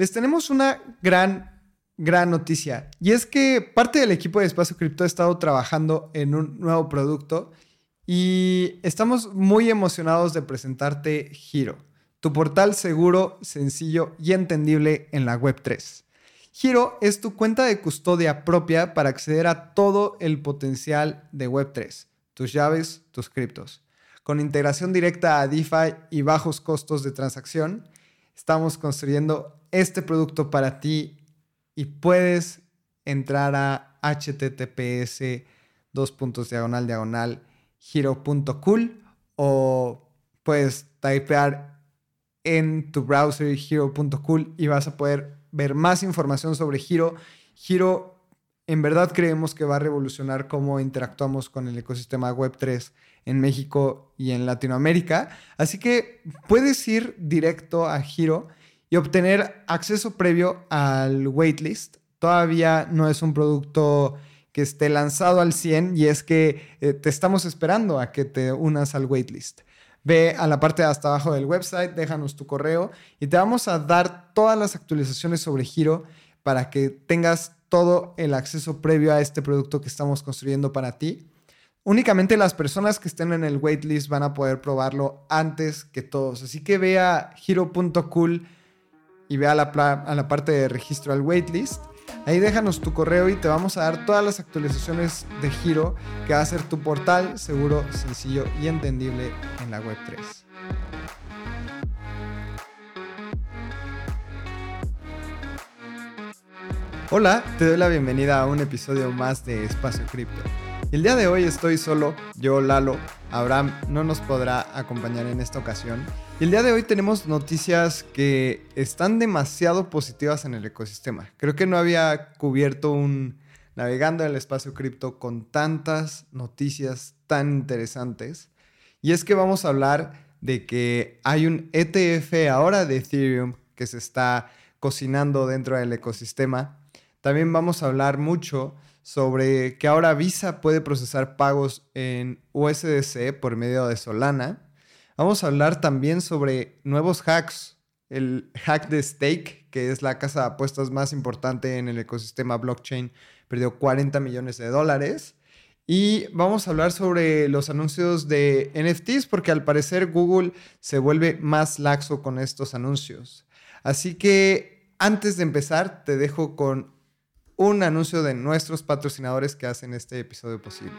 les tenemos una gran, gran noticia. Y es que parte del equipo de Espacio Cripto ha estado trabajando en un nuevo producto y estamos muy emocionados de presentarte Giro, tu portal seguro, sencillo y entendible en la Web3. Giro es tu cuenta de custodia propia para acceder a todo el potencial de Web3, tus llaves, tus criptos. Con integración directa a DeFi y bajos costos de transacción, estamos construyendo este producto para ti y puedes entrar a https dos puntos diagonal diagonal hero.cool o puedes typear en tu browser hero.cool y vas a poder ver más información sobre Hero. Hero en verdad creemos que va a revolucionar cómo interactuamos con el ecosistema Web3 en México y en Latinoamérica. Así que puedes ir directo a Hero y obtener acceso previo al waitlist. Todavía no es un producto que esté lanzado al 100 y es que eh, te estamos esperando a que te unas al waitlist. Ve a la parte de hasta abajo del website, déjanos tu correo y te vamos a dar todas las actualizaciones sobre Giro para que tengas todo el acceso previo a este producto que estamos construyendo para ti. Únicamente las personas que estén en el waitlist van a poder probarlo antes que todos. Así que ve a giro.cool y ve a la, a la parte de registro al waitlist Ahí déjanos tu correo y te vamos a dar todas las actualizaciones de Giro, que va a ser tu portal seguro, sencillo y entendible en la web 3. Hola, te doy la bienvenida a un episodio más de Espacio Cripto. El día de hoy estoy solo, yo Lalo, Abraham no nos podrá acompañar en esta ocasión. Y el día de hoy tenemos noticias que están demasiado positivas en el ecosistema. Creo que no había cubierto un navegando en el espacio cripto con tantas noticias tan interesantes. Y es que vamos a hablar de que hay un ETF ahora de Ethereum que se está cocinando dentro del ecosistema. También vamos a hablar mucho sobre que ahora Visa puede procesar pagos en USDC por medio de Solana. Vamos a hablar también sobre nuevos hacks, el hack de Stake, que es la casa de apuestas más importante en el ecosistema blockchain, perdió 40 millones de dólares. Y vamos a hablar sobre los anuncios de NFTs, porque al parecer Google se vuelve más laxo con estos anuncios. Así que antes de empezar, te dejo con un anuncio de nuestros patrocinadores que hacen este episodio posible.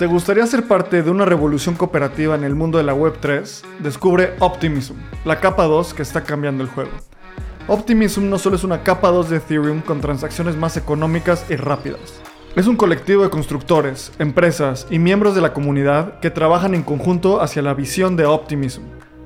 ¿Te gustaría ser parte de una revolución cooperativa en el mundo de la Web3? Descubre Optimism, la capa 2 que está cambiando el juego. Optimism no solo es una capa 2 de Ethereum con transacciones más económicas y rápidas. Es un colectivo de constructores, empresas y miembros de la comunidad que trabajan en conjunto hacia la visión de Optimism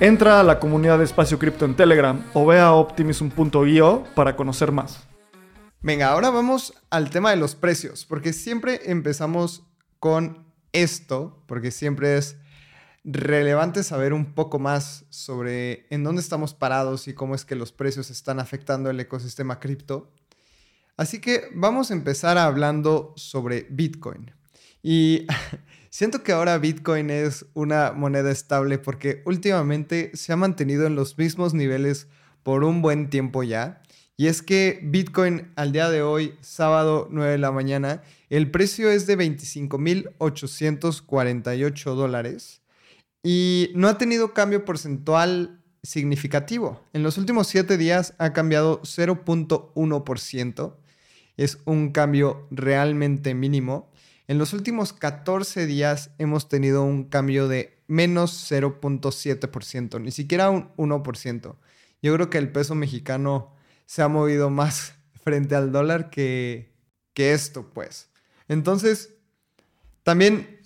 Entra a la comunidad de Espacio Cripto en Telegram o ve a optimism.io para conocer más. Venga, ahora vamos al tema de los precios, porque siempre empezamos con esto, porque siempre es relevante saber un poco más sobre en dónde estamos parados y cómo es que los precios están afectando el ecosistema cripto. Así que vamos a empezar hablando sobre Bitcoin. Y Siento que ahora Bitcoin es una moneda estable porque últimamente se ha mantenido en los mismos niveles por un buen tiempo ya. Y es que Bitcoin al día de hoy, sábado 9 de la mañana, el precio es de 25.848 dólares y no ha tenido cambio porcentual significativo. En los últimos 7 días ha cambiado 0.1%. Es un cambio realmente mínimo. En los últimos 14 días hemos tenido un cambio de menos 0.7%, ni siquiera un 1%. Yo creo que el peso mexicano se ha movido más frente al dólar que, que esto, pues. Entonces, también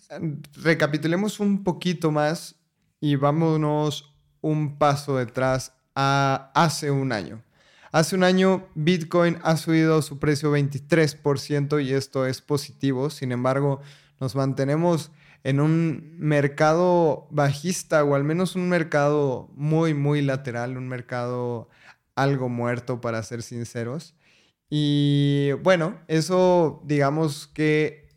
recapitulemos un poquito más y vámonos un paso detrás a hace un año. Hace un año Bitcoin ha subido su precio 23% y esto es positivo. Sin embargo, nos mantenemos en un mercado bajista o al menos un mercado muy, muy lateral, un mercado algo muerto para ser sinceros. Y bueno, eso digamos que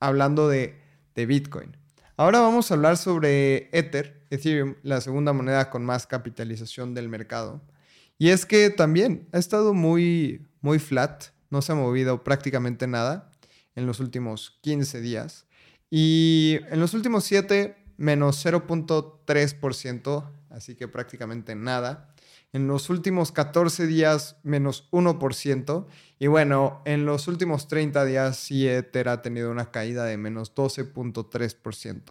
hablando de, de Bitcoin. Ahora vamos a hablar sobre Ether, Ethereum, la segunda moneda con más capitalización del mercado. Y es que también ha estado muy, muy flat, no se ha movido prácticamente nada en los últimos 15 días. Y en los últimos 7, menos 0.3%, así que prácticamente nada. En los últimos 14 días, menos 1%. Y bueno, en los últimos 30 días, sí Ether ha tenido una caída de menos 12.3%.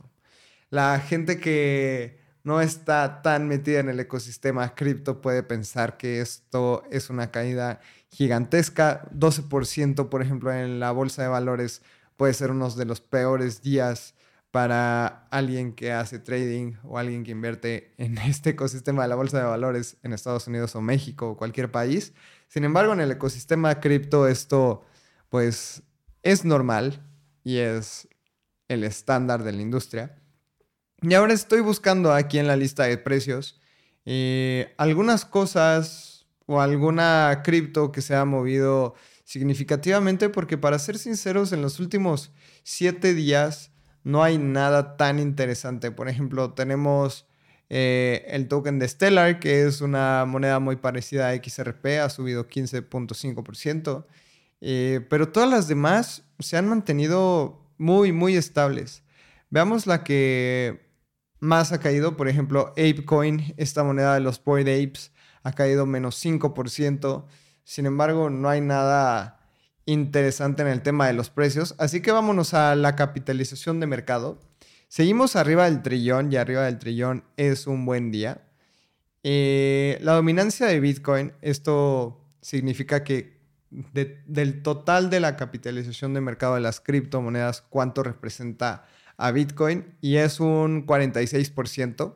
La gente que no está tan metida en el ecosistema cripto puede pensar que esto es una caída gigantesca. 12%, por ejemplo, en la bolsa de valores puede ser uno de los peores días para alguien que hace trading o alguien que invierte en este ecosistema de la bolsa de valores en Estados Unidos o México o cualquier país. Sin embargo, en el ecosistema cripto esto pues es normal y es el estándar de la industria. Y ahora estoy buscando aquí en la lista de precios eh, algunas cosas o alguna cripto que se ha movido significativamente porque para ser sinceros en los últimos siete días no hay nada tan interesante. Por ejemplo, tenemos eh, el token de Stellar, que es una moneda muy parecida a XRP, ha subido 15.5%, eh, pero todas las demás se han mantenido muy, muy estables. Veamos la que más ha caído, por ejemplo, ApeCoin, esta moneda de los Boyd Apes, ha caído menos 5%. Sin embargo, no hay nada interesante en el tema de los precios. Así que vámonos a la capitalización de mercado. Seguimos arriba del trillón y arriba del trillón es un buen día. Eh, la dominancia de Bitcoin, esto significa que del total de la capitalización de mercado de las criptomonedas, ¿cuánto representa a Bitcoin y es un 46%,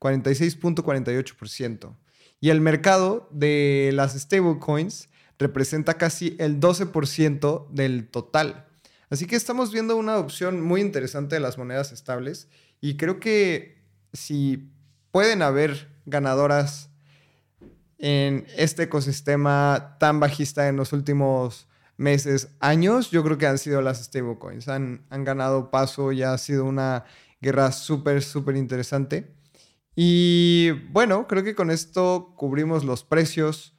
46.48%. Y el mercado de las stablecoins representa casi el 12% del total. Así que estamos viendo una adopción muy interesante de las monedas estables y creo que si pueden haber ganadoras en este ecosistema tan bajista en los últimos meses, años, yo creo que han sido las stablecoins. Han, han ganado paso y ha sido una guerra súper, súper interesante. Y bueno, creo que con esto cubrimos los precios.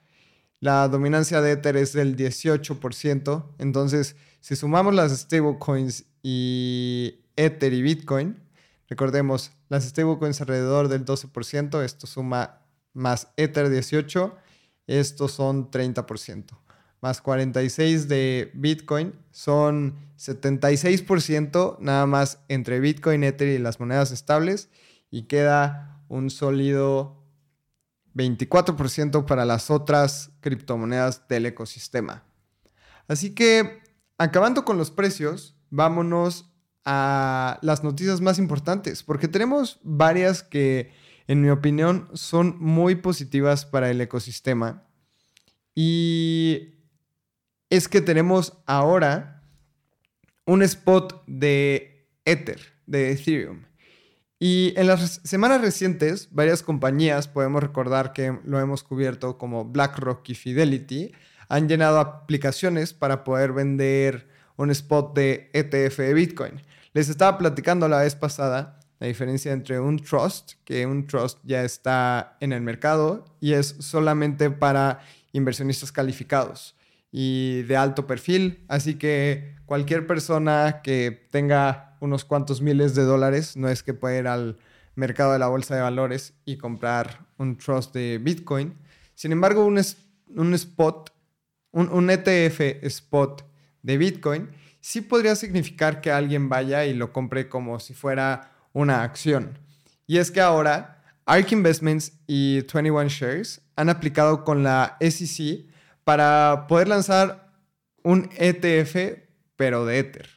La dominancia de Ether es del 18%. Entonces, si sumamos las stablecoins y Ether y Bitcoin, recordemos, las stablecoins alrededor del 12%, esto suma más Ether 18, estos son 30% más 46 de Bitcoin son 76% nada más entre Bitcoin, Ether y las monedas estables y queda un sólido 24% para las otras criptomonedas del ecosistema. Así que, acabando con los precios, vámonos a las noticias más importantes, porque tenemos varias que, en mi opinión, son muy positivas para el ecosistema. Y es que tenemos ahora un spot de Ether, de Ethereum. Y en las semanas recientes, varias compañías, podemos recordar que lo hemos cubierto como BlackRock y Fidelity, han llenado aplicaciones para poder vender un spot de ETF de Bitcoin. Les estaba platicando la vez pasada la diferencia entre un trust, que un trust ya está en el mercado y es solamente para inversionistas calificados y de alto perfil. Así que cualquier persona que tenga unos cuantos miles de dólares, no es que pueda ir al mercado de la bolsa de valores y comprar un trust de Bitcoin. Sin embargo, un, un spot, un, un ETF spot de Bitcoin, sí podría significar que alguien vaya y lo compre como si fuera una acción. Y es que ahora ARK Investments y 21 Shares han aplicado con la SEC para poder lanzar un ETF, pero de Ether.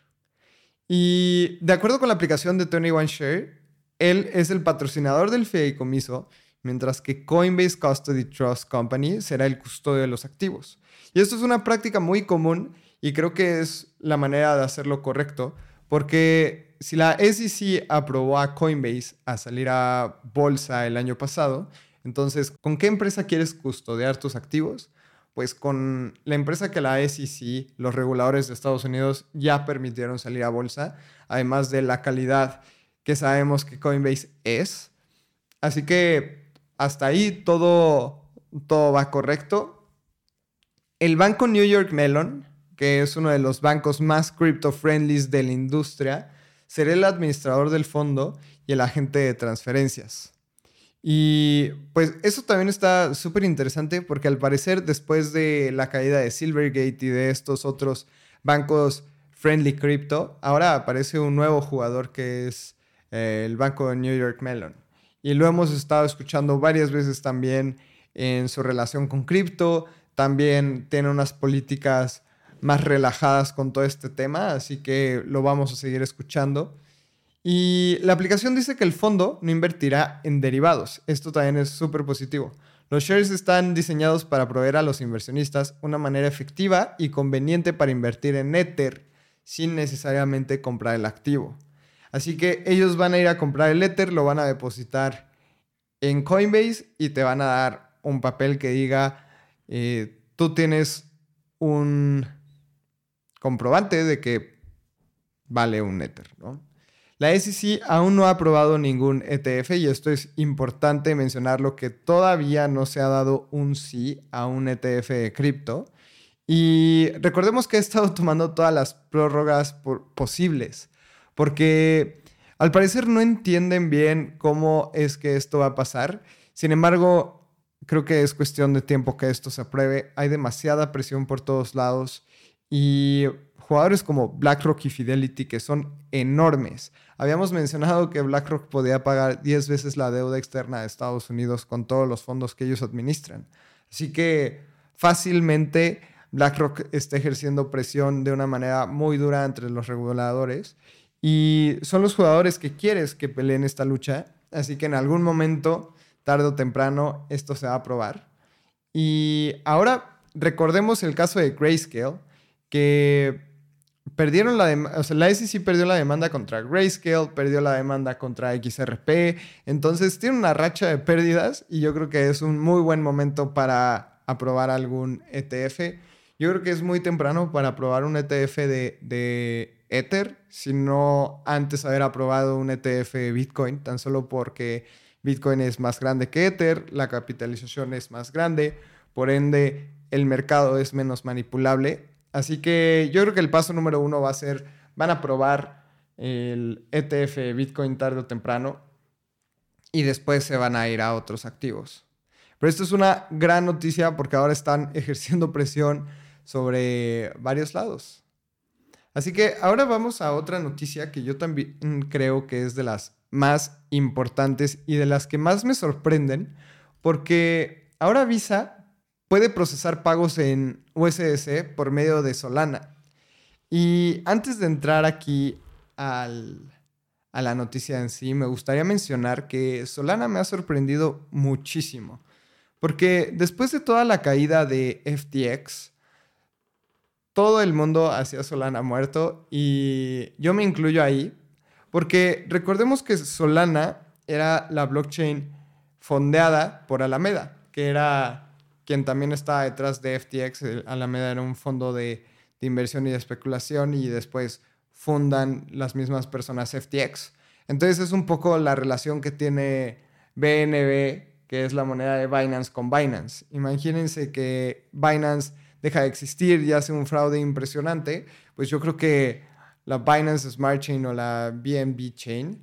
Y de acuerdo con la aplicación de 21 Share, él es el patrocinador del fideicomiso mientras que Coinbase Custody Trust Company será el custodio de los activos. Y esto es una práctica muy común y creo que es la manera de hacerlo correcto, porque si la SEC aprobó a Coinbase a salir a bolsa el año pasado, entonces, ¿con qué empresa quieres custodiar tus activos? Pues con la empresa que la SEC, los reguladores de Estados Unidos, ya permitieron salir a bolsa, además de la calidad que sabemos que Coinbase es. Así que hasta ahí todo, todo va correcto. El banco New York Mellon, que es uno de los bancos más crypto-friendly de la industria, será el administrador del fondo y el agente de transferencias. Y pues eso también está súper interesante porque al parecer después de la caída de Silvergate y de estos otros bancos friendly crypto, ahora aparece un nuevo jugador que es eh, el banco de New York Mellon. Y lo hemos estado escuchando varias veces también en su relación con cripto. También tiene unas políticas más relajadas con todo este tema, así que lo vamos a seguir escuchando. Y la aplicación dice que el fondo no invertirá en derivados. Esto también es súper positivo. Los shares están diseñados para proveer a los inversionistas una manera efectiva y conveniente para invertir en Ether sin necesariamente comprar el activo. Así que ellos van a ir a comprar el Ether, lo van a depositar en Coinbase y te van a dar un papel que diga, eh, tú tienes un comprobante de que vale un Ether, La SEC aún no ha aprobado ningún ETF y esto es importante mencionarlo que todavía no se ha dado un sí a un ETF de cripto. Y recordemos que he estado tomando todas las prórrogas posibles porque al parecer no entienden bien cómo es que esto va a pasar. Sin embargo, creo que es cuestión de tiempo que esto se apruebe. Hay demasiada presión por todos lados y jugadores como BlackRock y Fidelity que son enormes. Habíamos mencionado que BlackRock podía pagar 10 veces la deuda externa de Estados Unidos con todos los fondos que ellos administran. Así que fácilmente BlackRock está ejerciendo presión de una manera muy dura entre los reguladores y son los jugadores que quieres que peleen esta lucha. Así que en algún momento, tarde o temprano, esto se va a probar. Y ahora recordemos el caso de Grayscale, que perdieron la demanda, o sea, la SEC perdió la demanda contra Grayscale, perdió la demanda contra XRP, entonces tiene una racha de pérdidas y yo creo que es un muy buen momento para aprobar algún ETF. Yo creo que es muy temprano para aprobar un ETF de, de Ether, sino antes haber aprobado un ETF de Bitcoin, tan solo porque Bitcoin es más grande que Ether, la capitalización es más grande, por ende el mercado es menos manipulable. Así que yo creo que el paso número uno va a ser, van a probar el ETF Bitcoin tarde o temprano y después se van a ir a otros activos. Pero esto es una gran noticia porque ahora están ejerciendo presión sobre varios lados. Así que ahora vamos a otra noticia que yo también creo que es de las más importantes y de las que más me sorprenden, porque ahora Visa puede procesar pagos en USDC por medio de Solana. Y antes de entrar aquí a la noticia en sí, me gustaría mencionar que Solana me ha sorprendido muchísimo, porque después de toda la caída de FTX, todo el mundo hacía Solana muerto y yo me incluyo ahí, porque recordemos que Solana era la blockchain fondeada por Alameda, que era quien también estaba detrás de FTX. Alameda era un fondo de, de inversión y de especulación y después fundan las mismas personas FTX. Entonces es un poco la relación que tiene BNB, que es la moneda de Binance, con Binance. Imagínense que Binance deja de existir y hace un fraude impresionante, pues yo creo que la Binance Smart Chain o la BNB Chain,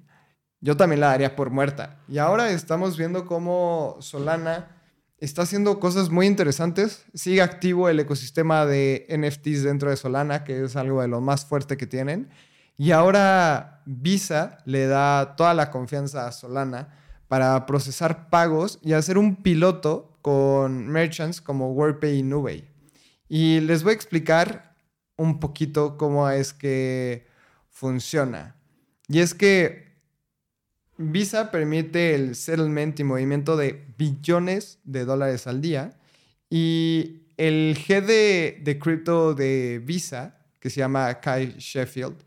yo también la daría por muerta. Y ahora estamos viendo cómo Solana está haciendo cosas muy interesantes. Sigue activo el ecosistema de NFTs dentro de Solana, que es algo de lo más fuerte que tienen. Y ahora Visa le da toda la confianza a Solana para procesar pagos y hacer un piloto con merchants como WordPay y Nubey. Y les voy a explicar un poquito cómo es que funciona. Y es que Visa permite el settlement y movimiento de billones de dólares al día. Y el head de, cripto de Visa, que se llama Kai Sheffield,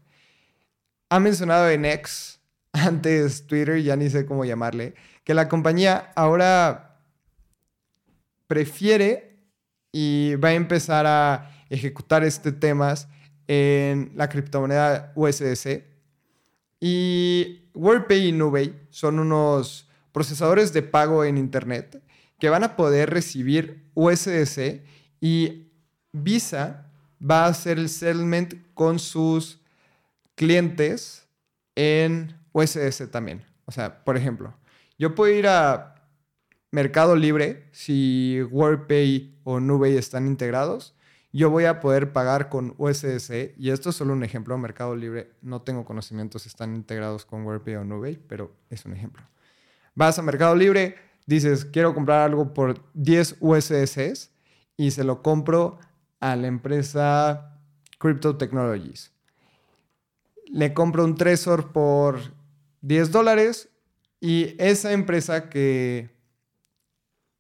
ha mencionado en X, antes Twitter, ya ni sé cómo llamarle, que la compañía ahora prefiere y va a empezar a ejecutar este temas en la criptomoneda USDC. Y WordPay y Nubey son unos procesadores de pago en Internet que van a poder recibir USDC y Visa va a hacer el settlement con sus clientes en USDC también. O sea, por ejemplo, yo puedo ir a Mercado Libre si WordPay o Nubey están integrados. Yo voy a poder pagar con USDC y esto es solo un ejemplo. Mercado Libre no tengo conocimiento si están integrados con WordPay o Nubey, pero es un ejemplo. Vas a Mercado Libre, dices quiero comprar algo por 10 USDCs y se lo compro a la empresa Crypto Technologies. Le compro un Trezor por 10 dólares y esa empresa que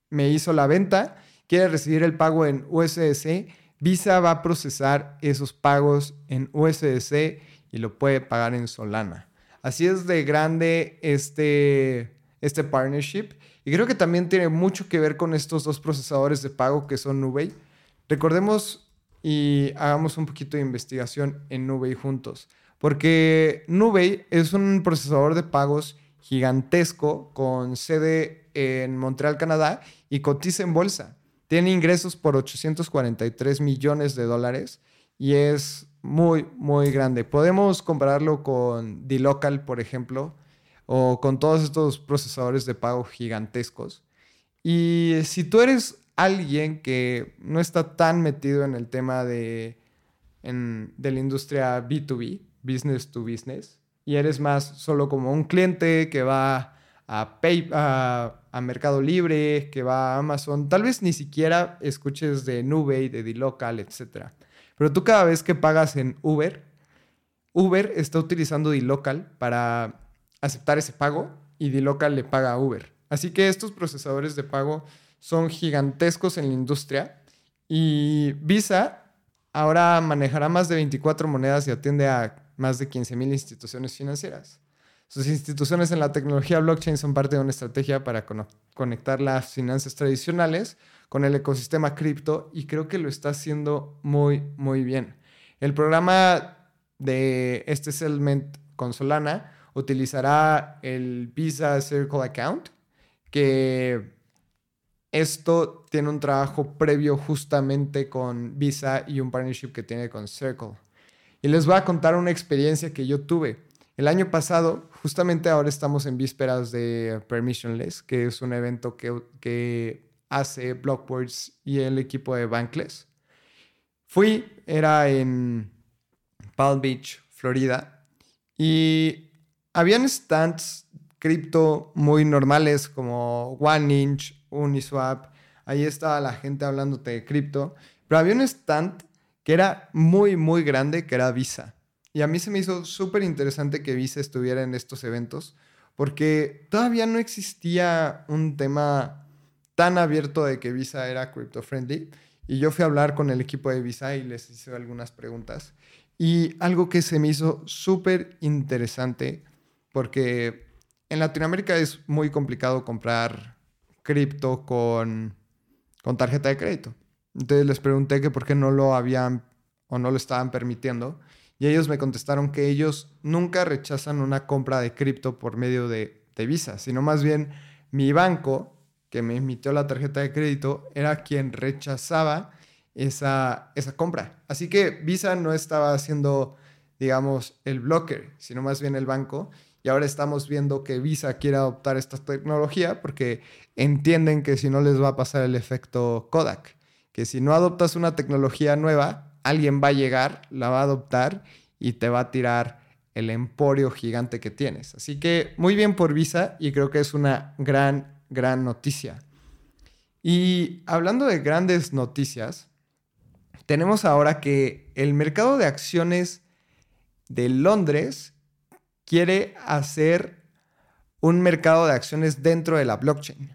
me hizo la venta quiere recibir el pago en USDC. Visa va a procesar esos pagos en USDC y lo puede pagar en Solana. Así es de grande este, este partnership. Y creo que también tiene mucho que ver con estos dos procesadores de pago que son Nubei. Recordemos y hagamos un poquito de investigación en Nubei juntos. Porque Nubei es un procesador de pagos gigantesco con sede en Montreal, Canadá y cotiza en bolsa. Tiene ingresos por 843 millones de dólares y es muy, muy grande. Podemos compararlo con D-Local, por ejemplo, o con todos estos procesadores de pago gigantescos. Y si tú eres alguien que no está tan metido en el tema de, de la industria B2B, business to business, y eres más solo como un cliente que va a, Pay, a, Mercado Libre, que va a Amazon, tal vez ni siquiera escuches de Nube, de D-Local, etc. Pero tú cada vez que pagas en Uber, Uber está utilizando D-Local para aceptar ese pago y D-Local le paga a Uber. Así que estos procesadores de pago son gigantescos en la industria y Visa ahora manejará más de 24 monedas y atiende a más de 15.000 instituciones financieras. Sus instituciones en la tecnología blockchain son parte de una estrategia para conectar las finanzas tradicionales con el ecosistema cripto y creo que lo está haciendo muy, muy bien. El programa de este settlement con Solana utilizará el Visa Circle Account, que esto tiene un trabajo previo justamente con Visa y un partnership que tiene con Circle. Y les voy a contar una experiencia que yo tuve. El año pasado, justamente ahora estamos en vísperas de Permissionless, que es un evento que, hace Blockwords y el equipo de Bankless. Fui, era en Palm Beach, Florida, y habían stands cripto muy normales como OneInch, Uniswap. Ahí estaba la gente hablándote de cripto. Pero había un stand que era muy, muy grande, que era Visa. Y a mí se me hizo súper interesante que Visa estuviera en estos eventos, porque todavía no existía un tema tan abierto de que Visa era crypto friendly. Y yo fui a hablar con el equipo de Visa y les hice algunas preguntas. Y algo que se me hizo súper interesante, porque en Latinoamérica es muy complicado comprar cripto con, con tarjeta de crédito. Entonces les pregunté que por qué no lo habían o no lo estaban permitiendo. Y ellos me contestaron que ellos nunca rechazan una compra de cripto por medio de, Visa, sino más bien mi banco, que me emitió la tarjeta de crédito, era quien rechazaba esa, esa compra. Así que Visa no estaba haciendo, digamos, el blocker, sino más bien el banco. Y ahora estamos viendo que Visa quiere adoptar esta tecnología porque entienden que si no les va a pasar el efecto Kodak que si no adoptas una tecnología nueva, alguien va a llegar, la va a adoptar y te va a tirar el emporio gigante que tienes. Así que muy bien por Visa y creo que es una gran, gran noticia. Y hablando de grandes noticias, tenemos ahora que el mercado de acciones de Londres quiere hacer un mercado de acciones dentro de la blockchain.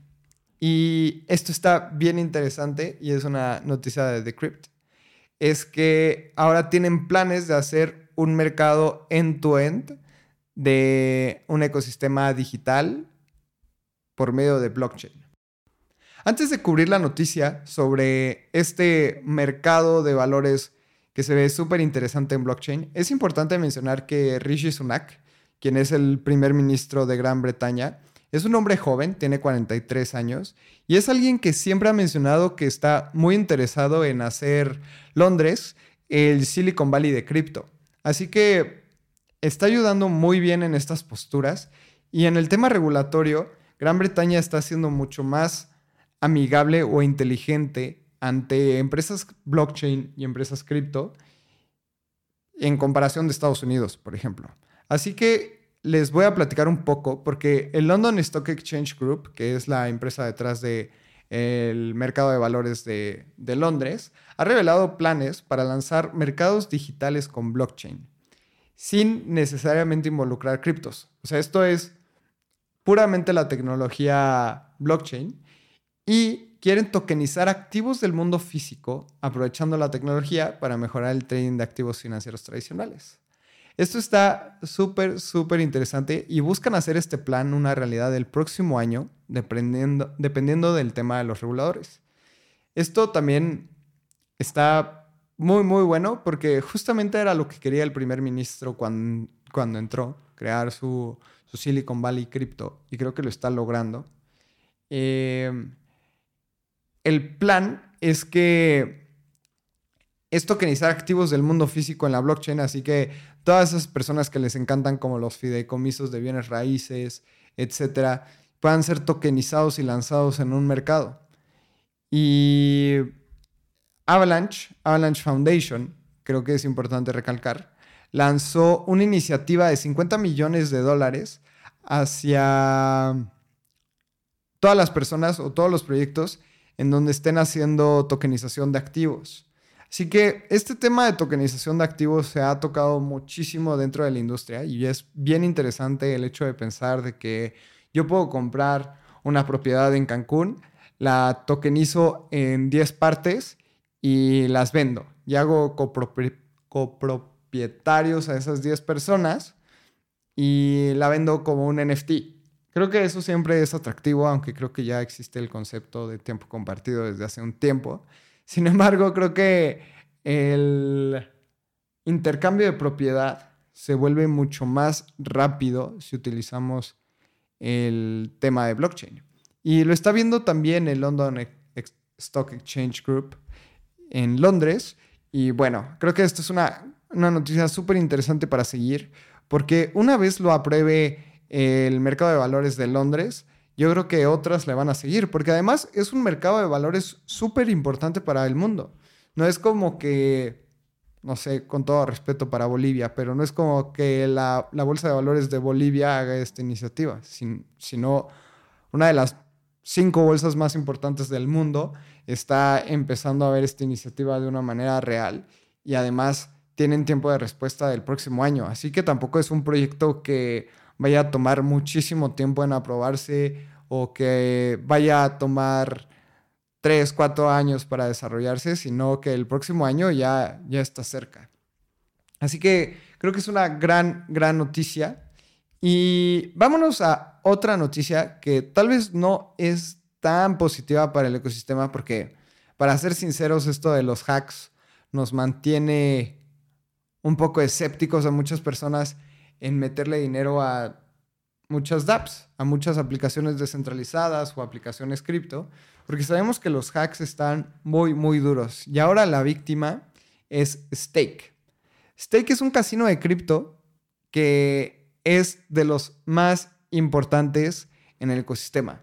Y esto está bien interesante y es una noticia de Decrypt. Es que ahora tienen planes de hacer un mercado end-to-end de un ecosistema digital por medio de blockchain. Antes de cubrir la noticia sobre este mercado de valores que se ve súper interesante en blockchain, es importante mencionar que Rishi Sunak, quien es el primer ministro de Gran Bretaña, es un hombre joven, tiene 43 años, y es alguien que siempre ha mencionado que está muy interesado en hacer Londres el Silicon Valley de cripto. Así que está ayudando muy bien en estas posturas. Y en el tema regulatorio, Gran Bretaña está siendo mucho más amigable o inteligente ante empresas blockchain y empresas cripto en comparación de Estados Unidos, por ejemplo. Así que les voy a platicar un poco porque el London Stock Exchange Group, que es la empresa detrás del el mercado de valores de, de Londres, ha revelado planes para lanzar mercados digitales con blockchain, sin necesariamente involucrar criptos. O sea, esto es puramente la tecnología blockchain y quieren tokenizar activos del mundo físico aprovechando la tecnología para mejorar el trading de activos financieros tradicionales. Esto está súper, súper interesante y buscan hacer este plan una realidad el próximo año, dependiendo, dependiendo del tema de los reguladores. Esto también está muy, muy bueno porque justamente era lo que quería el primer ministro cuando, cuando entró, crear su, su Silicon Valley Crypto y creo que lo está logrando. Eh, el plan es que es tokenizar activos del mundo físico en la blockchain, así que todas esas personas que les encantan como los fideicomisos de bienes raíces, etcétera, puedan ser tokenizados y lanzados en un mercado. Y Avalanche, Avalanche Foundation, creo que es importante recalcar, lanzó una iniciativa de 50 millones de dólares hacia todas las personas o todos los proyectos en donde estén haciendo tokenización de activos. Así que este tema de tokenización de activos se ha tocado muchísimo dentro de la industria y es bien interesante el hecho de pensar de que yo puedo comprar una propiedad en Cancún, la tokenizo en 10 partes y las vendo y hago copropietarios a esas 10 personas y la vendo como un NFT. Creo que eso siempre es atractivo, aunque creo que ya existe el concepto de tiempo compartido desde hace un tiempo. Sin embargo, creo que el intercambio de propiedad se vuelve mucho más rápido si utilizamos el tema de blockchain. Y lo está viendo también el London Stock Exchange Group en Londres. Y bueno, creo que esto es una, una noticia súper interesante para seguir, porque una vez lo apruebe el mercado de valores de Londres, yo creo que otras le van a seguir, porque además es un mercado de valores súper importante para el mundo. No es como que, no sé, con todo respeto para Bolivia, pero no es como que la, Bolsa de Valores de Bolivia haga esta iniciativa, sino una de las cinco bolsas más importantes del mundo está empezando a ver esta iniciativa de una manera real y además tienen tiempo de respuesta del próximo año. Así que tampoco es un proyecto que vaya a tomar muchísimo tiempo en aprobarse o que vaya a tomar tres, cuatro años para desarrollarse, sino que el próximo año ya, ya está cerca. Así que creo que es una gran, gran noticia. Y vámonos a otra noticia que tal vez no es tan positiva para el ecosistema porque, para ser sinceros, esto de los hacks nos mantiene un poco escépticos a muchas personas en meterle dinero a muchas dApps, a muchas aplicaciones descentralizadas o aplicaciones cripto, porque sabemos que los hacks están muy, muy duros. Y ahora la víctima es Stake. Stake es un casino de cripto que es de los más importantes en el ecosistema.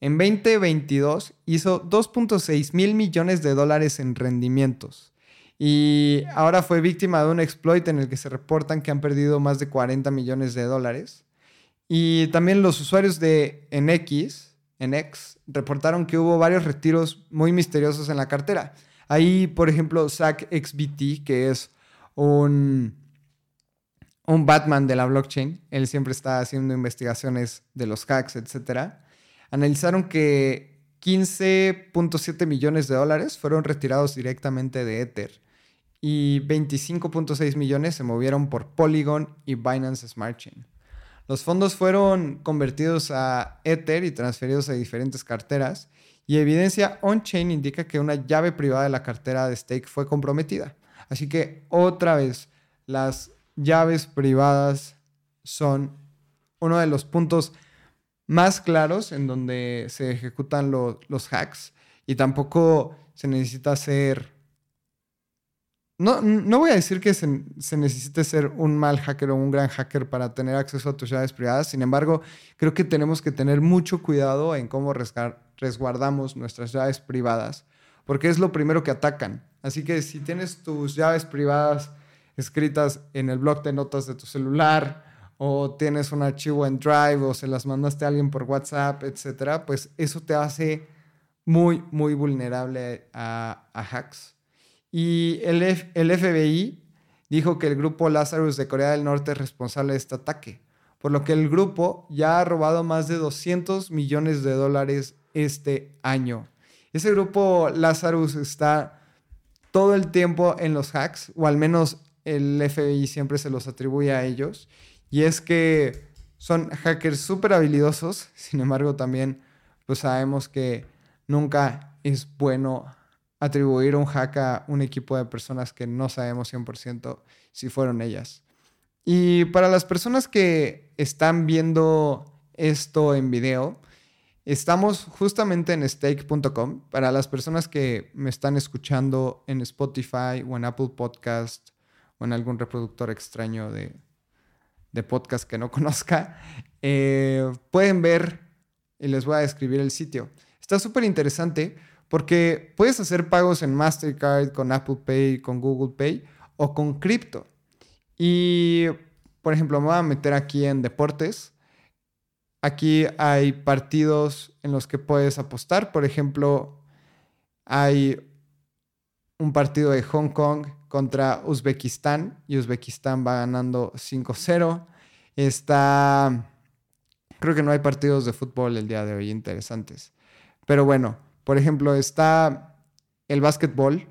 En 2022 hizo 2.6 mil millones de dólares en rendimientos. Y ahora fue víctima de un exploit en el que se reportan que han perdido más de 40 millones de dólares. Y también los usuarios de NX, NX reportaron que hubo varios retiros muy misteriosos en la cartera. Ahí, por ejemplo, XBT, que es un, un Batman de la blockchain. Él siempre está haciendo investigaciones de los hacks, etc. Analizaron que 15.7 millones de dólares fueron retirados directamente de Ether y 25.6 millones se movieron por Polygon y Binance Smart Chain. Los fondos fueron convertidos a Ether y transferidos a diferentes carteras y evidencia on-chain indica que una llave privada de la cartera de stake fue comprometida. Así que otra vez, las llaves privadas son uno de los puntos más claros en donde se ejecutan los hacks y tampoco se necesita ser... No, voy a decir que se, se, necesite ser un mal hacker o un gran hacker para tener acceso a tus llaves privadas. Sin embargo, creo que tenemos que tener mucho cuidado en cómo resguardamos nuestras llaves privadas, porque es lo primero que atacan. Así que si tienes tus llaves privadas escritas en el blog de notas de tu celular o tienes un archivo en Drive o se las mandaste a alguien por WhatsApp, etcétera, pues eso te hace muy, muy vulnerable a, hacks. Y el, FBI dijo que el grupo Lazarus de Corea del Norte es responsable de este ataque, por lo que el grupo ya ha robado más de 200 millones de dólares este año. Ese grupo Lazarus está todo el tiempo en los hacks, o al menos el FBI siempre se los atribuye a ellos. Y es que son hackers súper habilidosos, sin embargo también pues sabemos que nunca es bueno atribuir un hack a un equipo de personas que no sabemos 100% si fueron ellas. Y para las personas que están viendo esto en video, Estamos justamente en stake.com para las personas que me están escuchando en Spotify o en Apple Podcast o en algún reproductor extraño de, podcast que no conozca. Eh, pueden ver y les voy a describir el sitio. Está súper interesante porque puedes hacer pagos en Mastercard, con Apple Pay, con Google Pay o con cripto. Y, por ejemplo, me voy a meter aquí en deportes Aquí hay partidos en los que puedes apostar. Por ejemplo, hay un partido de Hong Kong contra Uzbekistán y Uzbekistán va ganando 5-0. Está... Creo que no hay partidos de fútbol el día de hoy interesantes. Pero bueno, por ejemplo, está el básquetbol.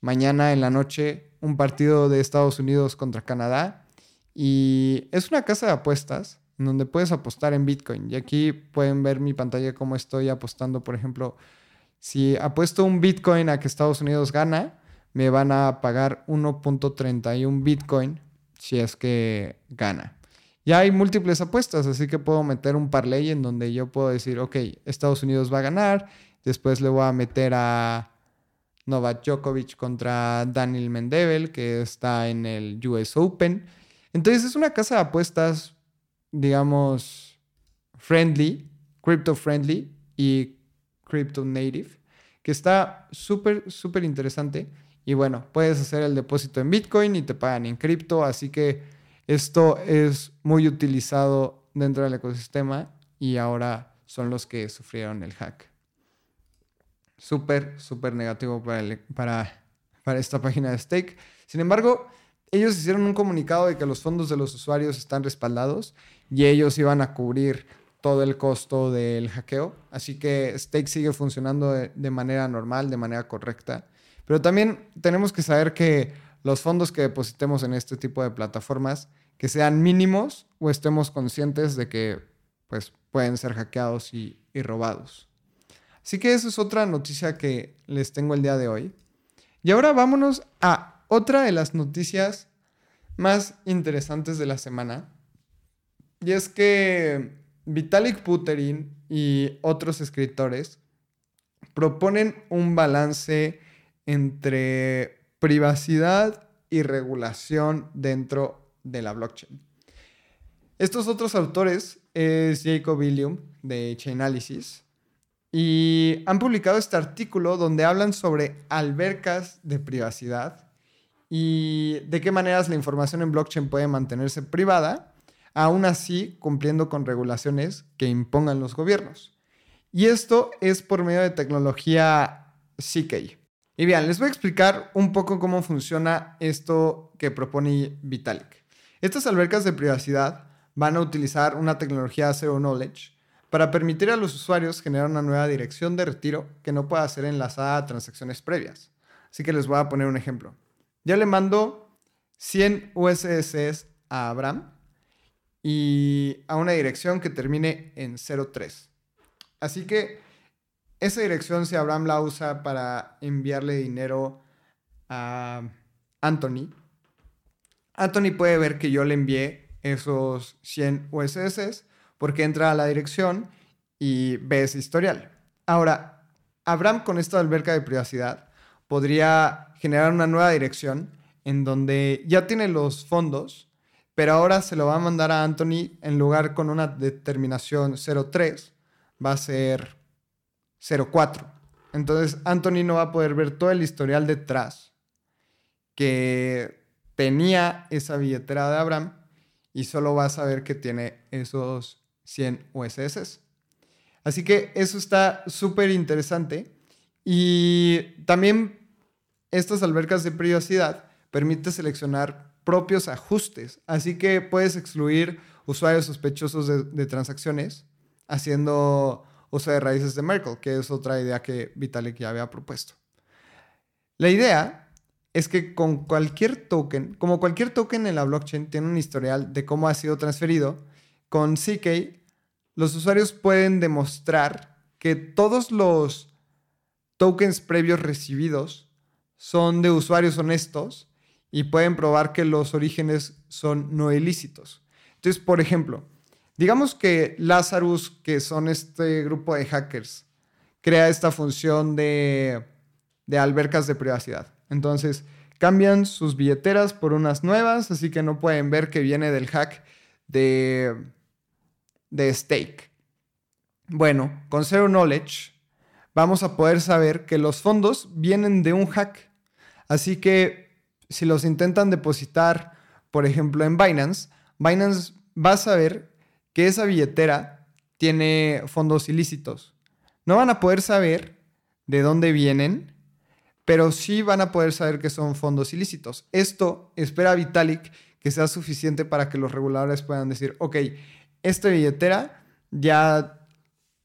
Mañana en la noche un partido de Estados Unidos contra Canadá. Y es una casa de apuestas donde puedes apostar en Bitcoin. Y aquí pueden ver mi pantalla cómo estoy apostando, por ejemplo, si apuesto un Bitcoin a que Estados Unidos gana, me van a pagar 1.31 Bitcoin si es que gana. Ya hay múltiples apuestas, así que puedo meter un parlay en donde yo puedo decir, ok, Estados Unidos va a ganar, después le voy a meter a Novak Djokovic contra Daniel Mendevel, que está en el US Open. Entonces es una casa de apuestas digamos, friendly, crypto friendly y crypto native, que está súper, súper interesante. Y bueno, puedes hacer el depósito en Bitcoin y te pagan en cripto, así que esto es muy utilizado dentro del ecosistema y ahora son los que sufrieron el hack. Súper, súper negativo para, para, para esta página de Stake. Sin embargo, ellos hicieron un comunicado de que los fondos de los usuarios están respaldados y ellos iban a cubrir todo el costo del hackeo. Así que Stake sigue funcionando de, manera normal, de manera correcta. Pero también tenemos que saber que los fondos que depositemos en este tipo de plataformas, que sean mínimos o estemos conscientes de que pues, pueden ser hackeados y, y robados. Así que esa es otra noticia que les tengo el día de hoy. Y ahora vámonos a otra de las noticias más interesantes de la semana, y es que Vitalik Buterin y otros escritores proponen un balance entre privacidad y regulación dentro de la blockchain. Estos otros autores es Jacob William de Chainalysis y han publicado este artículo donde hablan sobre albercas de privacidad y de qué maneras la información en blockchain puede mantenerse privada, aún así cumpliendo con regulaciones que impongan los gobiernos. Y esto es por medio de tecnología CK. Y bien, les voy a explicar un poco cómo funciona esto que propone Vitalik. Estas albercas de privacidad van a utilizar una tecnología Zero Knowledge para permitir a los usuarios generar una nueva dirección de retiro que no pueda ser enlazada a transacciones previas. Así que les voy a poner un ejemplo. Ya le mando 100 USS a Abraham y a una dirección que termine en 03. Así que esa dirección, si Abraham la usa para enviarle dinero a Anthony, Anthony puede ver que yo le envié esos 100 USS porque entra a la dirección y ve ese historial. Ahora, Abraham con esta alberca de privacidad podría generar una nueva dirección en donde ya tiene los fondos, pero ahora se lo va a mandar a Anthony en lugar con una determinación 03, va a ser 04. Entonces Anthony no va a poder ver todo el historial detrás que tenía esa billetera de Abraham y solo va a saber que tiene esos 100 USS. Así que eso está súper interesante. Y también estas albercas de privacidad permiten seleccionar propios ajustes. Así que puedes excluir usuarios sospechosos de, transacciones haciendo uso de raíces de Merkle, que es otra idea que Vitalik ya había propuesto. La idea es que con cualquier token, como cualquier token en la blockchain tiene un historial de cómo ha sido transferido, con CK los usuarios pueden demostrar que todos los tokens previos recibidos son de usuarios honestos y pueden probar que los orígenes son no ilícitos. Entonces, por ejemplo, digamos que Lazarus, que son este grupo de hackers, crea esta función de, de albercas de privacidad. Entonces, cambian sus billeteras por unas nuevas, así que no pueden ver que viene del hack de, de stake. Bueno, con Zero Knowledge vamos a poder saber que los fondos vienen de un hack. Así que si los intentan depositar, por ejemplo, en Binance, Binance va a saber que esa billetera tiene fondos ilícitos. No van a poder saber de dónde vienen, pero sí van a poder saber que son fondos ilícitos. Esto espera Vitalik que sea suficiente para que los reguladores puedan decir, ok, esta billetera ya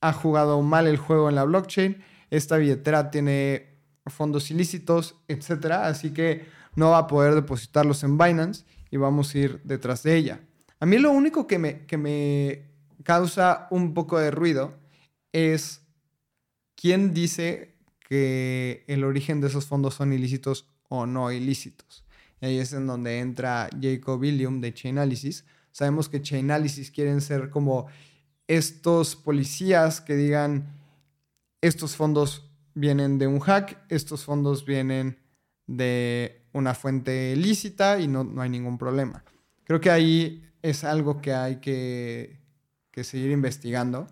ha jugado mal el juego en la blockchain, esta billetera tiene fondos ilícitos, etc. Así que no va a poder depositarlos en Binance y vamos a ir detrás de ella. A mí lo único que me, que me causa un poco de ruido es quién dice que el origen de esos fondos son ilícitos o no ilícitos. Y ahí es en donde entra Jacob William de Chainalysis. Sabemos que Chainalysis quieren ser como estos policías que digan, estos fondos vienen de un hack, estos fondos vienen de una fuente lícita y no, no hay ningún problema. Creo que ahí es algo que hay que, que seguir investigando.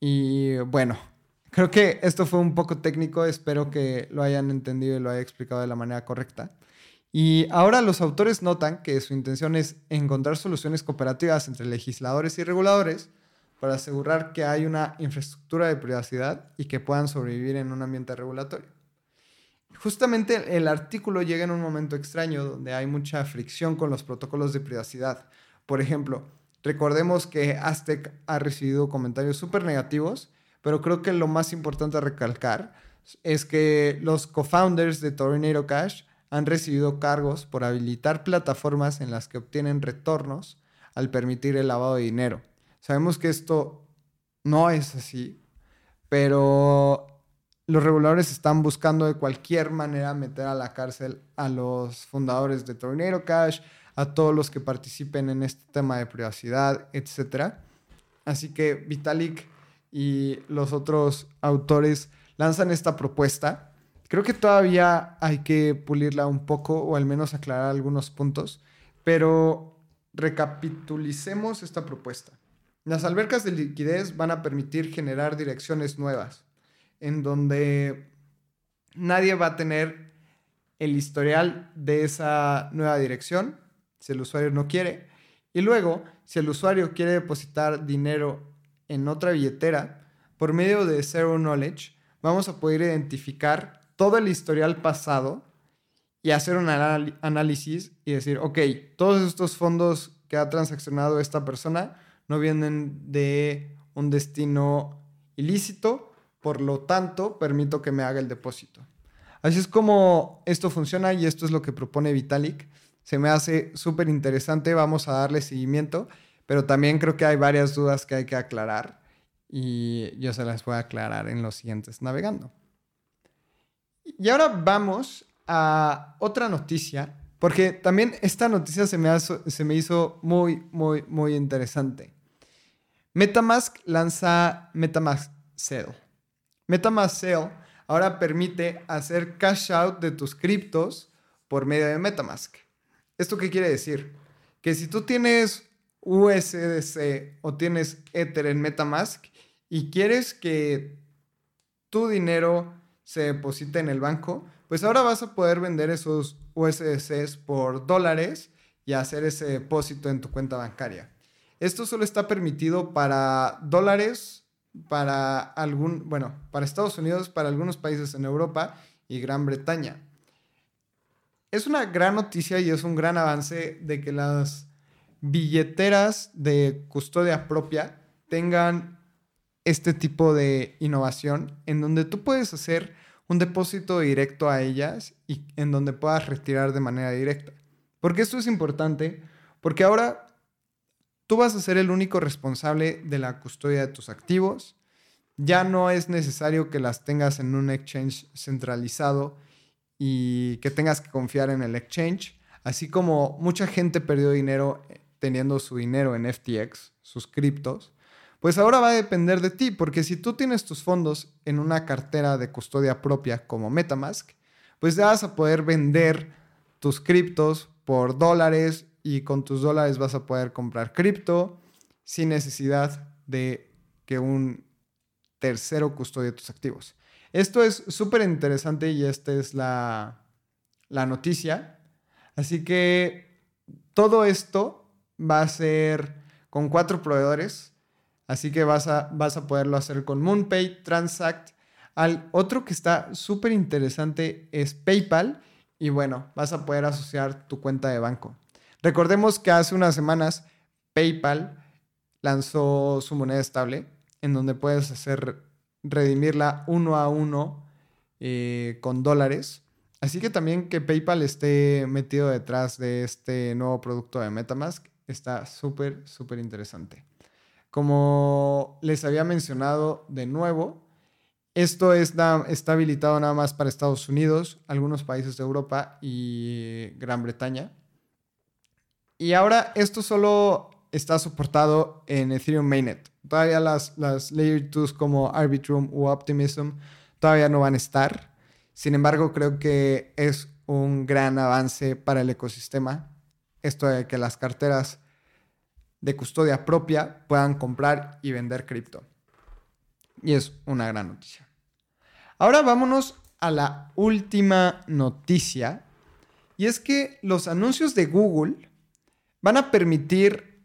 Y bueno, creo que esto fue un poco técnico, espero que lo hayan entendido y lo haya explicado de la manera correcta. Y ahora los autores notan que su intención es encontrar soluciones cooperativas entre legisladores y reguladores para asegurar que hay una infraestructura de privacidad y que puedan sobrevivir en un ambiente regulatorio. Justamente el artículo llega en un momento extraño donde hay mucha fricción con los protocolos de privacidad. Por ejemplo, recordemos que Aztec ha recibido comentarios súper negativos, pero creo que lo más importante a recalcar es que los co-founders de Tornado Cash han recibido cargos por habilitar plataformas en las que obtienen retornos al permitir el lavado de dinero. Sabemos que esto no es así, pero los reguladores están buscando de cualquier manera meter a la cárcel a los fundadores de Tornado Cash, a todos los que participen en este tema de privacidad, etc. Así que Vitalik y los otros autores lanzan esta propuesta. Creo que todavía hay que pulirla un poco o al menos aclarar algunos puntos, pero recapitulicemos esta propuesta. Las albercas de liquidez van a permitir generar direcciones nuevas, en donde nadie va a tener el historial de esa nueva dirección, si el usuario no quiere. Y luego, si el usuario quiere depositar dinero en otra billetera, por medio de Zero Knowledge, vamos a poder identificar todo el historial pasado y hacer un análisis y decir, ok, todos estos fondos que ha transaccionado esta persona no vienen de un destino ilícito, por lo tanto, permito que me haga el depósito. Así es como esto funciona y esto es lo que propone Vitalik. Se me hace súper interesante, vamos a darle seguimiento, pero también creo que hay varias dudas que hay que aclarar y yo se las voy a aclarar en los siguientes navegando. Y ahora vamos a otra noticia, porque también esta noticia se me, se me hizo muy, muy, muy interesante. Metamask lanza Metamask Sale. Metamask Sale ahora permite hacer cash out de tus criptos por medio de Metamask. ¿Esto qué quiere decir? Que si tú tienes USDC o tienes Ether en Metamask y quieres que tu dinero se deposite en el banco, pues ahora vas a poder vender esos USDCs por dólares y hacer ese depósito en tu cuenta bancaria. Esto solo está permitido para dólares, para algún, bueno, para Estados Unidos, para algunos países en Europa y Gran Bretaña. Es una gran noticia y es un gran avance de que las billeteras de custodia propia tengan este tipo de innovación en donde tú puedes hacer un depósito directo a ellas y en donde puedas retirar de manera directa. Porque esto es importante, porque ahora tú vas a ser el único responsable de la custodia de tus activos. Ya no es necesario que las tengas en un exchange centralizado y que tengas que confiar en el exchange. Así como mucha gente perdió dinero eh, teniendo su dinero en FTX, sus criptos, pues ahora va a depender de ti, porque si tú tienes tus fondos en una cartera de custodia propia como Metamask, pues ya vas a poder vender tus criptos por dólares y con tus dólares vas a poder comprar cripto sin necesidad de que un tercero custodie tus activos. Esto es súper interesante y esta es la, la noticia. Así que todo esto va a ser con cuatro proveedores Así que vas a, vas a poderlo hacer con MoonPay, Transact. Al otro que está súper interesante es PayPal. Y bueno, vas a poder asociar tu cuenta de banco. Recordemos que hace unas semanas PayPal lanzó su moneda estable, en donde puedes hacer redimirla uno a uno eh, con dólares. Así que también que PayPal esté metido detrás de este nuevo producto de Metamask está súper, súper interesante. Como les había mencionado de nuevo, esto está habilitado nada más para Estados Unidos, algunos países de Europa y Gran Bretaña. Y ahora esto solo está soportado en Ethereum Mainnet. Todavía las, las Layer 2 como Arbitrum u Optimism todavía no van a estar. Sin embargo, creo que es un gran avance para el ecosistema. Esto de que las carteras de custodia propia puedan comprar y vender cripto. Y es una gran noticia. Ahora vámonos a la última noticia. Y es que los anuncios de Google van a permitir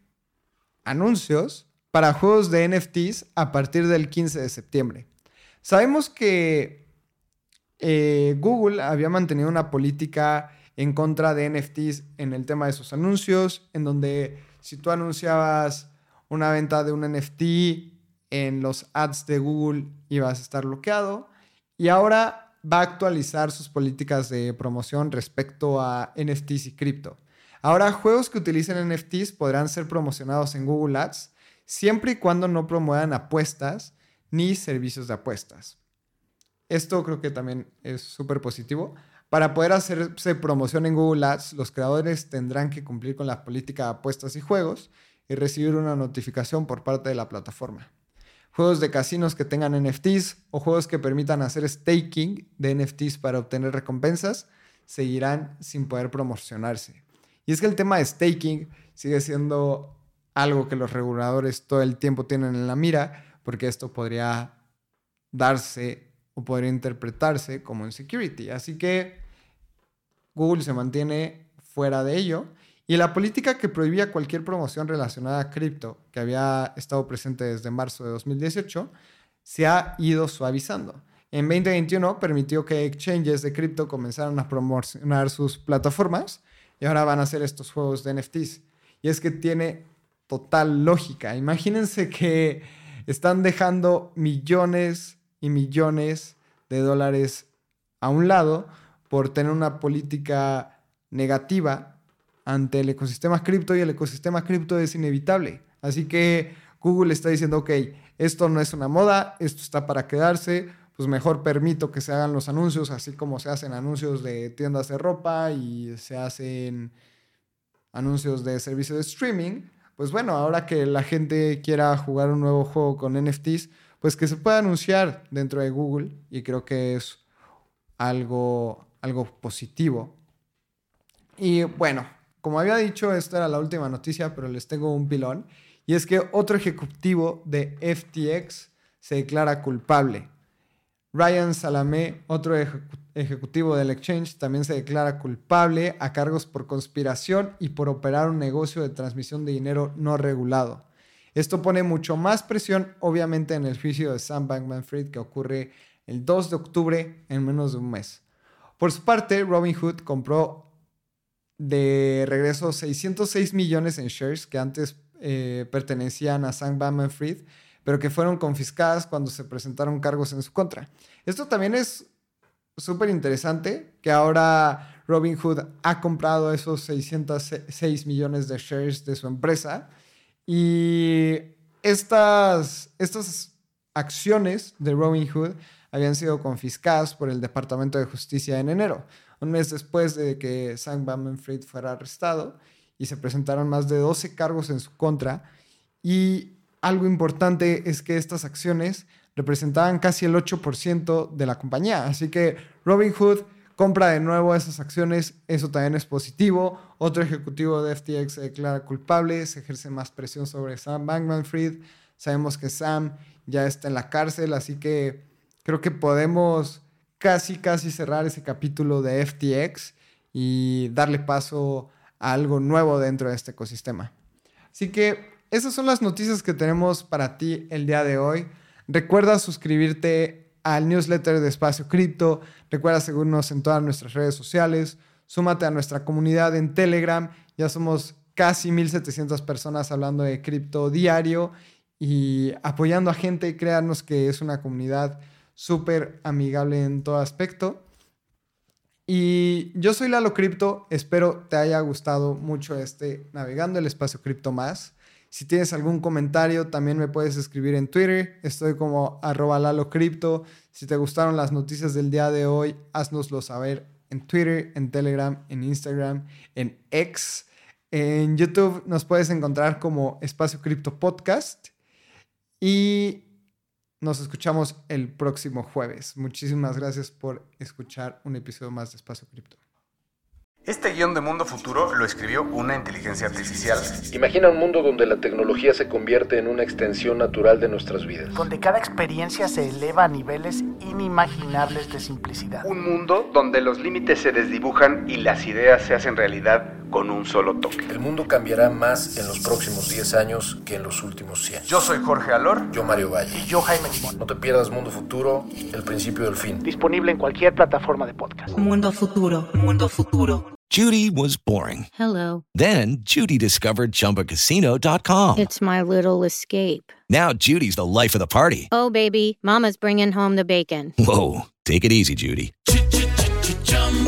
anuncios para juegos de NFTs a partir del 15 de septiembre. Sabemos que eh, Google había mantenido una política en contra de NFTs en el tema de sus anuncios, en donde si tú anunciabas una venta de un NFT en los ads de Google, ibas a estar bloqueado. Y ahora va a actualizar sus políticas de promoción respecto a NFTs y cripto. Ahora, juegos que utilicen NFTs podrán ser promocionados en Google Ads siempre y cuando no promuevan apuestas ni servicios de apuestas. Esto creo que también es súper positivo. Para poder hacerse promoción en Google Ads, los creadores tendrán que cumplir con la política de apuestas y juegos y recibir una notificación por parte de la plataforma. Juegos de casinos que tengan NFTs o juegos que permitan hacer staking de NFTs para obtener recompensas seguirán sin poder promocionarse. Y es que el tema de staking sigue siendo algo que los reguladores todo el tiempo tienen en la mira, porque esto podría darse o podría interpretarse como insecurity. Así que Google se mantiene fuera de ello. Y la política que prohibía cualquier promoción relacionada a cripto, que había estado presente desde marzo de 2018, se ha ido suavizando. en 2021 permitió que exchanges de cripto comenzaran a promocionar sus plataformas y ahora van a hacer estos juegos de NFTs. Y es que tiene total lógica. Imagínense que están dejando millones y millones de dólares a un lado por tener una política negativa ante el ecosistema cripto y el ecosistema cripto es inevitable. Así que Google está diciendo, ok, esto no es una moda, esto está para quedarse, pues mejor permito que se hagan los anuncios, así como se hacen anuncios de tiendas de ropa y se hacen anuncios de servicio de streaming. Pues bueno, ahora que la gente quiera jugar un nuevo juego con NFTs, pues que se pueda anunciar dentro de Google y creo que es algo, algo positivo. Y bueno, como había dicho, esta era la última noticia, pero les tengo un pilón. Y es que otro ejecutivo de FTX se declara culpable. Ryan Salamé, otro ejecutivo del exchange, también se declara culpable a cargos por conspiración y por operar un negocio de transmisión de dinero no regulado. Esto pone mucho más presión, obviamente, en el juicio de Sam Bankman-Fried que ocurre el 2 de octubre en menos de un mes. Por su parte, Robinhood compró de regreso 606 millones en shares que antes eh, pertenecían a Sam Bankman-Fried pero que fueron confiscadas cuando se presentaron cargos en su contra. Esto también es súper interesante, que ahora Robinhood ha comprado esos 606 millones de shares de su empresa y estas, estas acciones de Robinhood habían sido confiscadas por el Departamento de Justicia en enero, un mes después de que Sam Bankman-Fried fuera arrestado y se presentaron más de 12 cargos en su contra y algo importante es que estas acciones representaban casi el 8% de la compañía. Así que Robinhood compra de nuevo esas acciones, eso también es positivo. Otro ejecutivo de FTX se declara culpable, se ejerce más presión sobre Sam Bankman Fried. Sabemos que Sam ya está en la cárcel, así que creo que podemos casi, casi cerrar ese capítulo de FTX y darle paso a algo nuevo dentro de este ecosistema. Así que esas son las noticias que tenemos para ti el día de hoy. Recuerda suscribirte al newsletter de Espacio Cripto. Recuerda seguirnos en todas nuestras redes sociales. Súmate a nuestra comunidad en Telegram. Ya somos casi 1700 personas hablando de cripto diario y apoyando a gente. Créanos que es una comunidad súper amigable en todo aspecto. Y yo soy Lalo Cripto. Espero te haya gustado mucho este Navegando el Espacio Cripto más. Si tienes algún comentario, también me puedes escribir en Twitter. Estoy como arroba lalocrypto. Si te gustaron las noticias del día de hoy, haznoslo saber en Twitter, en Telegram, en Instagram, en X. En YouTube nos puedes encontrar como Espacio Cripto Podcast. Y nos escuchamos el próximo jueves. Muchísimas gracias por escuchar un episodio más de Espacio Cripto. Este guion de Mundo Futuro lo escribió una inteligencia artificial. Imagina un mundo donde la tecnología se convierte en una extensión natural de nuestras vidas. Donde cada experiencia se eleva a niveles inimaginables de simplicidad. Un mundo donde los límites se desdibujan y las ideas se hacen realidad con un solo toque. El mundo cambiará más en los próximos 10 años que en los últimos 100. Yo soy Jorge Alor. Yo Mario Valle. Y yo Jaime Limón. No te pierdas Mundo Futuro, el principio del fin. Disponible en cualquier plataforma de podcast. Mundo Futuro, Mundo Futuro. Judy was boring. Hello. Then Judy discovered ChumbaCasino.com. It's my little escape. Now Judy's the life of the party. Oh, baby, Mama's bringing home the bacon. Whoa, take it easy, Judy.